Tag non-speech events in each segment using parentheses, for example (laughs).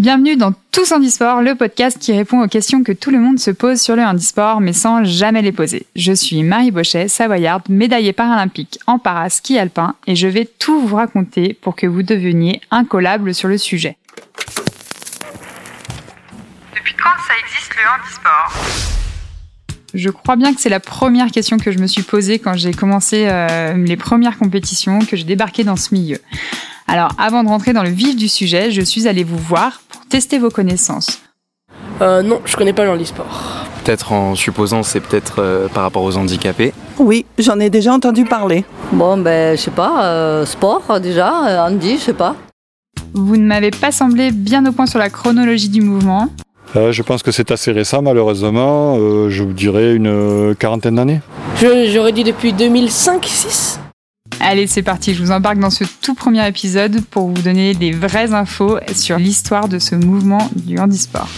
Bienvenue dans Tous Handisport, le podcast qui répond aux questions que tout le monde se pose sur le handisport mais sans jamais les poser. Je suis Marie Bochet, savoyarde, médaillée paralympique en para-ski alpin et je vais tout vous raconter pour que vous deveniez incollable sur le sujet. Depuis quand ça existe le handisport? Je crois bien que c'est la première question que je me suis posée quand j'ai commencé euh, les premières compétitions, que j'ai débarqué dans ce milieu. Alors, avant de rentrer dans le vif du sujet, je suis allée vous voir tester vos connaissances. Euh, non, je connais pas le handisport. Peut-être en supposant c'est peut-être euh, par rapport aux handicapés. Oui, j'en ai déjà entendu parler. Bon, ben, je sais pas, euh, sport déjà, handi, je sais pas. Vous ne m'avez pas semblé bien au point sur la chronologie du mouvement. je pense que c'est assez récent, malheureusement. je vous dirais une quarantaine d'années. J'aurais dit depuis 2005-6 Allez, c'est parti, je vous embarque dans ce tout premier épisode pour vous donner des vraies infos sur l'histoire de ce mouvement du handisport.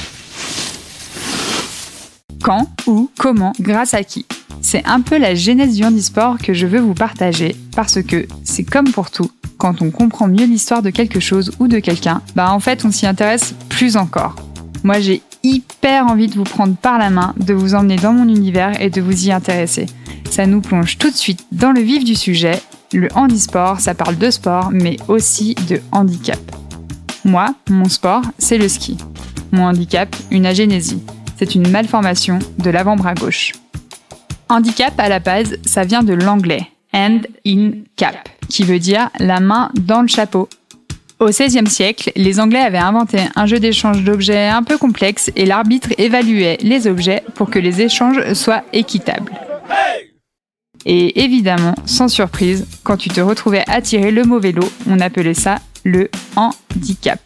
Quand, où, comment, grâce à qui? C'est un peu la genèse du handisport que je veux vous partager parce que c'est comme pour tout, quand on comprend mieux l'histoire de quelque chose ou de quelqu'un, bah en fait on s'y intéresse plus encore. Moi j'ai hyper envie de vous prendre par la main, de vous emmener dans mon univers et de vous y intéresser. Ça nous plonge tout de suite dans le vif du sujet le handisport, ça parle de sport, mais aussi de handicap. Moi, mon sport, c'est le ski. Mon handicap, une agénésie. C'est une malformation de l'avant-bras gauche. Handicap, à la base, ça vient de l'anglais hand in cap, qui veut dire la main dans le chapeau. Au XVIe siècle, les Anglais avaient inventé un jeu d'échange d'objets un peu complexe et l'arbitre évaluait les objets pour que les échanges soient équitables. Et évidemment, sans surprise, quand tu te retrouvais à tirer le mauvais lot, on appelait ça le handicap.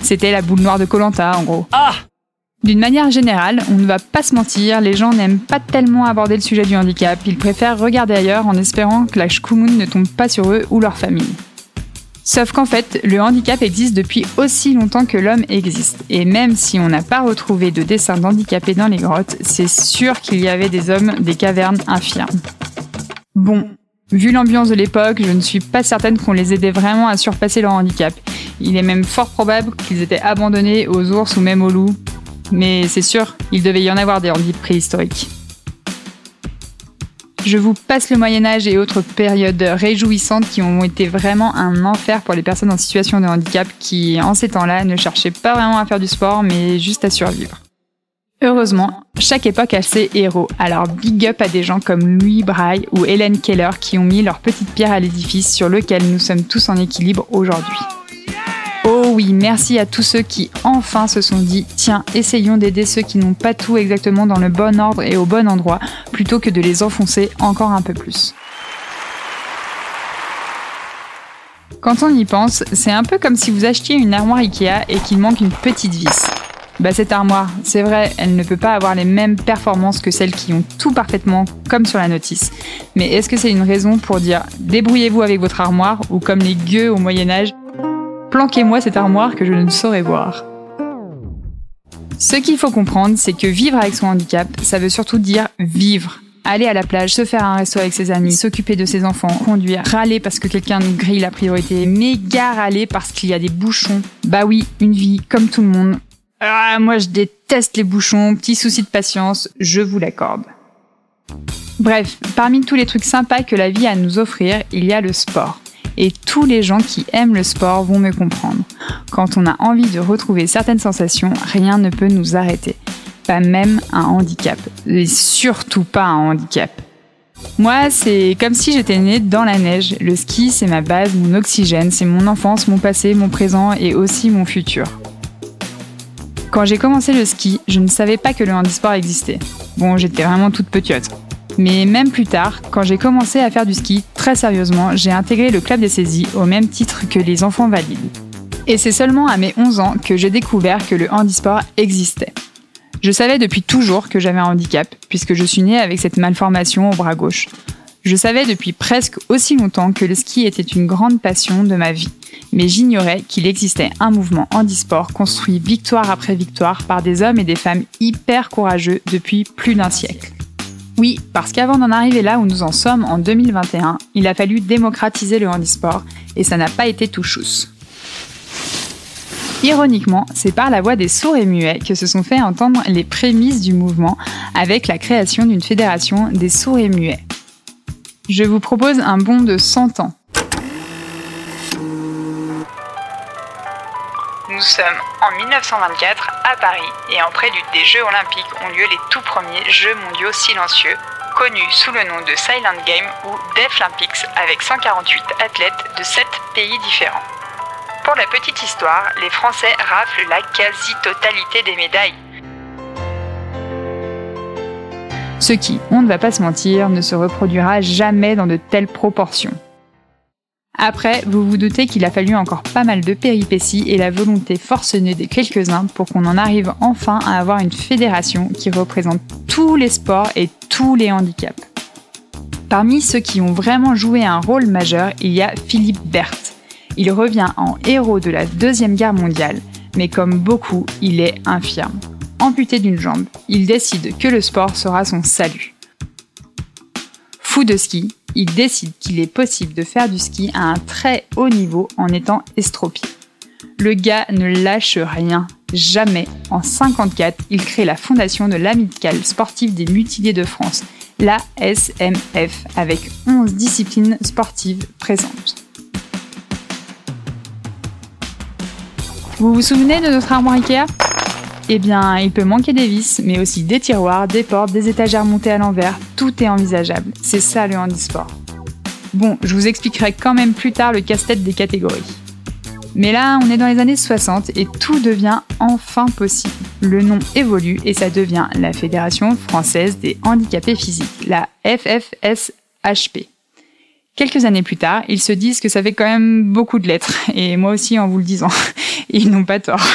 C'était la boule noire de Colanta en gros. Ah d'une manière générale, on ne va pas se mentir, les gens n'aiment pas tellement aborder le sujet du handicap, ils préfèrent regarder ailleurs en espérant que la shkumun ne tombe pas sur eux ou leur famille. Sauf qu'en fait, le handicap existe depuis aussi longtemps que l'homme existe. Et même si on n'a pas retrouvé de dessins d'handicapés dans les grottes, c'est sûr qu'il y avait des hommes des cavernes infirmes. Bon, vu l'ambiance de l'époque, je ne suis pas certaine qu'on les aidait vraiment à surpasser leur handicap. Il est même fort probable qu'ils étaient abandonnés aux ours ou même aux loups. Mais c'est sûr, il devait y en avoir des handicaps préhistoriques. Je vous passe le Moyen Âge et autres périodes réjouissantes qui ont été vraiment un enfer pour les personnes en situation de handicap qui, en ces temps-là, ne cherchaient pas vraiment à faire du sport, mais juste à survivre. Heureusement, chaque époque a ses héros, alors big up à des gens comme Louis Braille ou Hélène Keller qui ont mis leur petite pierre à l'édifice sur lequel nous sommes tous en équilibre aujourd'hui. Oh oui, merci à tous ceux qui enfin se sont dit tiens, essayons d'aider ceux qui n'ont pas tout exactement dans le bon ordre et au bon endroit, plutôt que de les enfoncer encore un peu plus. Quand on y pense, c'est un peu comme si vous achetiez une armoire Ikea et qu'il manque une petite vis. Bah cette armoire, c'est vrai, elle ne peut pas avoir les mêmes performances que celles qui ont tout parfaitement comme sur la notice. Mais est-ce que c'est une raison pour dire débrouillez-vous avec votre armoire ou comme les gueux au Moyen Âge, planquez-moi cette armoire que je ne saurais voir Ce qu'il faut comprendre, c'est que vivre avec son handicap, ça veut surtout dire vivre. Aller à la plage, se faire un resto avec ses amis, s'occuper de ses enfants, conduire, râler parce que quelqu'un nous grille la priorité, méga râler parce qu'il y a des bouchons. Bah oui, une vie comme tout le monde, ah, moi je déteste les bouchons, petit souci de patience, je vous l'accorde. Bref, parmi tous les trucs sympas que la vie a à nous offrir, il y a le sport. Et tous les gens qui aiment le sport vont me comprendre. Quand on a envie de retrouver certaines sensations, rien ne peut nous arrêter. Pas même un handicap. Et surtout pas un handicap. Moi, c'est comme si j'étais née dans la neige. Le ski, c'est ma base, mon oxygène, c'est mon enfance, mon passé, mon présent et aussi mon futur. Quand j'ai commencé le ski, je ne savais pas que le handisport existait. Bon, j'étais vraiment toute petite. Mais même plus tard, quand j'ai commencé à faire du ski, très sérieusement, j'ai intégré le club des saisies au même titre que les enfants valides. Et c'est seulement à mes 11 ans que j'ai découvert que le handisport existait. Je savais depuis toujours que j'avais un handicap, puisque je suis née avec cette malformation au bras gauche. Je savais depuis presque aussi longtemps que le ski était une grande passion de ma vie, mais j'ignorais qu'il existait un mouvement handisport construit victoire après victoire par des hommes et des femmes hyper courageux depuis plus d'un siècle. Oui, parce qu'avant d'en arriver là où nous en sommes en 2021, il a fallu démocratiser le handisport et ça n'a pas été tout chousse. Ironiquement, c'est par la voix des sourds et muets que se sont fait entendre les prémices du mouvement avec la création d'une fédération des sourds et muets. Je vous propose un bond de 100 ans. Nous sommes en 1924 à Paris et en prélude des Jeux olympiques ont lieu les tout premiers Jeux mondiaux silencieux, connus sous le nom de Silent Game ou Deaflympics avec 148 athlètes de 7 pays différents. Pour la petite histoire, les Français raflent la quasi-totalité des médailles. Ce qui, on ne va pas se mentir, ne se reproduira jamais dans de telles proportions. Après, vous vous doutez qu'il a fallu encore pas mal de péripéties et la volonté forcenée des quelques-uns pour qu'on en arrive enfin à avoir une fédération qui représente tous les sports et tous les handicaps. Parmi ceux qui ont vraiment joué un rôle majeur, il y a Philippe Berthe. Il revient en héros de la Deuxième Guerre mondiale, mais comme beaucoup, il est infirme. Amputé d'une jambe, il décide que le sport sera son salut. Fou de ski, il décide qu'il est possible de faire du ski à un très haut niveau en étant estropié. Le gars ne lâche rien, jamais. En 54, il crée la fondation de l'Amicale sportive des mutilés de France, la SMF, avec 11 disciplines sportives présentes. Vous vous souvenez de notre armoire Ikea? Eh bien, il peut manquer des vis, mais aussi des tiroirs, des portes, des étagères montées à l'envers. Tout est envisageable. C'est ça le handisport. Bon, je vous expliquerai quand même plus tard le casse-tête des catégories. Mais là, on est dans les années 60 et tout devient enfin possible. Le nom évolue et ça devient la Fédération française des handicapés physiques, la FFSHP. Quelques années plus tard, ils se disent que ça fait quand même beaucoup de lettres, et moi aussi en vous le disant. (laughs) ils n'ont pas tort.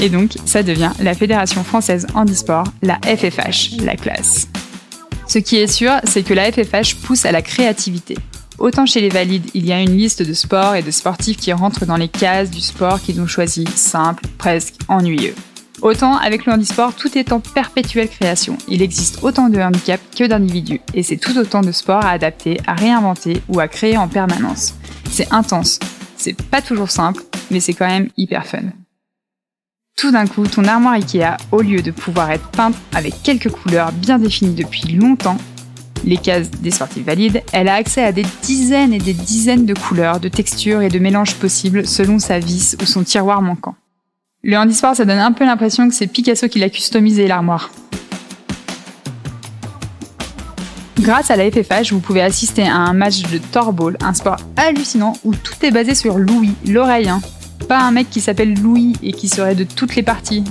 Et donc, ça devient la Fédération française handisport, la FFH, la classe. Ce qui est sûr, c'est que la FFH pousse à la créativité. Autant chez les valides, il y a une liste de sports et de sportifs qui rentrent dans les cases du sport qu'ils ont choisi, simple, presque ennuyeux. Autant avec le handisport, tout est en perpétuelle création. Il existe autant de handicaps que d'individus, et c'est tout autant de sports à adapter, à réinventer ou à créer en permanence. C'est intense, c'est pas toujours simple, mais c'est quand même hyper fun. Tout d'un coup, ton armoire Ikea, au lieu de pouvoir être peinte avec quelques couleurs bien définies depuis longtemps, les cases des sportifs valides, elle a accès à des dizaines et des dizaines de couleurs, de textures et de mélanges possibles selon sa vis ou son tiroir manquant. Le handisport, ça donne un peu l'impression que c'est Picasso qui l'a customisé l'armoire. Grâce à la FFH, vous pouvez assister à un match de Torball, un sport hallucinant où tout est basé sur Louis, l'oreille. Hein. Pas un mec qui s'appelle Louis et qui serait de toutes les parties.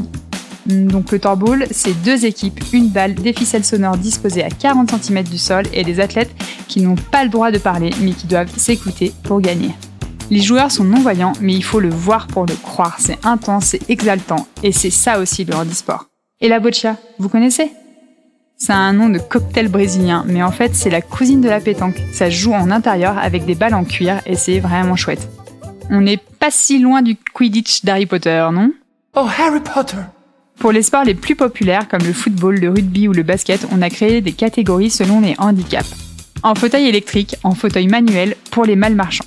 Donc le Torball, c'est deux équipes, une balle, des ficelles sonores disposées à 40 cm du sol et des athlètes qui n'ont pas le droit de parler mais qui doivent s'écouter pour gagner. Les joueurs sont non-voyants, mais il faut le voir pour le croire. C'est intense, c'est exaltant, et c'est ça aussi le handisport. Et la boccia, vous connaissez? C'est un nom de cocktail brésilien, mais en fait c'est la cousine de la pétanque. Ça joue en intérieur avec des balles en cuir, et c'est vraiment chouette. On n'est pas si loin du Quidditch d'Harry Potter, non? Oh, Harry Potter Pour les sports les plus populaires comme le football, le rugby ou le basket, on a créé des catégories selon les handicaps. En fauteuil électrique, en fauteuil manuel pour les malmarchants.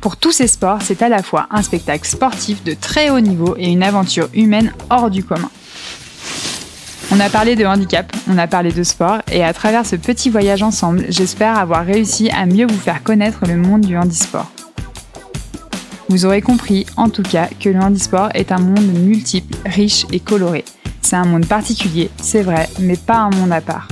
Pour tous ces sports, c'est à la fois un spectacle sportif de très haut niveau et une aventure humaine hors du commun. On a parlé de handicap, on a parlé de sport, et à travers ce petit voyage ensemble, j'espère avoir réussi à mieux vous faire connaître le monde du handisport. Vous aurez compris, en tout cas, que le handisport est un monde multiple, riche et coloré. C'est un monde particulier, c'est vrai, mais pas un monde à part.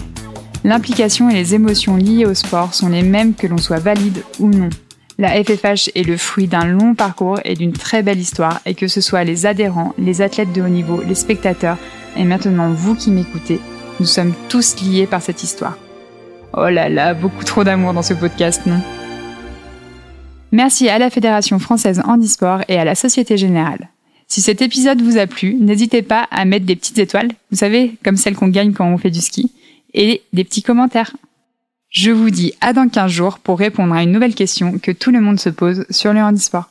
L'implication et les émotions liées au sport sont les mêmes que l'on soit valide ou non. La FFH est le fruit d'un long parcours et d'une très belle histoire, et que ce soit les adhérents, les athlètes de haut niveau, les spectateurs, et maintenant vous qui m'écoutez, nous sommes tous liés par cette histoire. Oh là là, beaucoup trop d'amour dans ce podcast, non? Merci à la Fédération française handisport et à la Société Générale. Si cet épisode vous a plu, n'hésitez pas à mettre des petites étoiles, vous savez, comme celles qu'on gagne quand on fait du ski, et des petits commentaires. Je vous dis à dans 15 jours pour répondre à une nouvelle question que tout le monde se pose sur le handisport.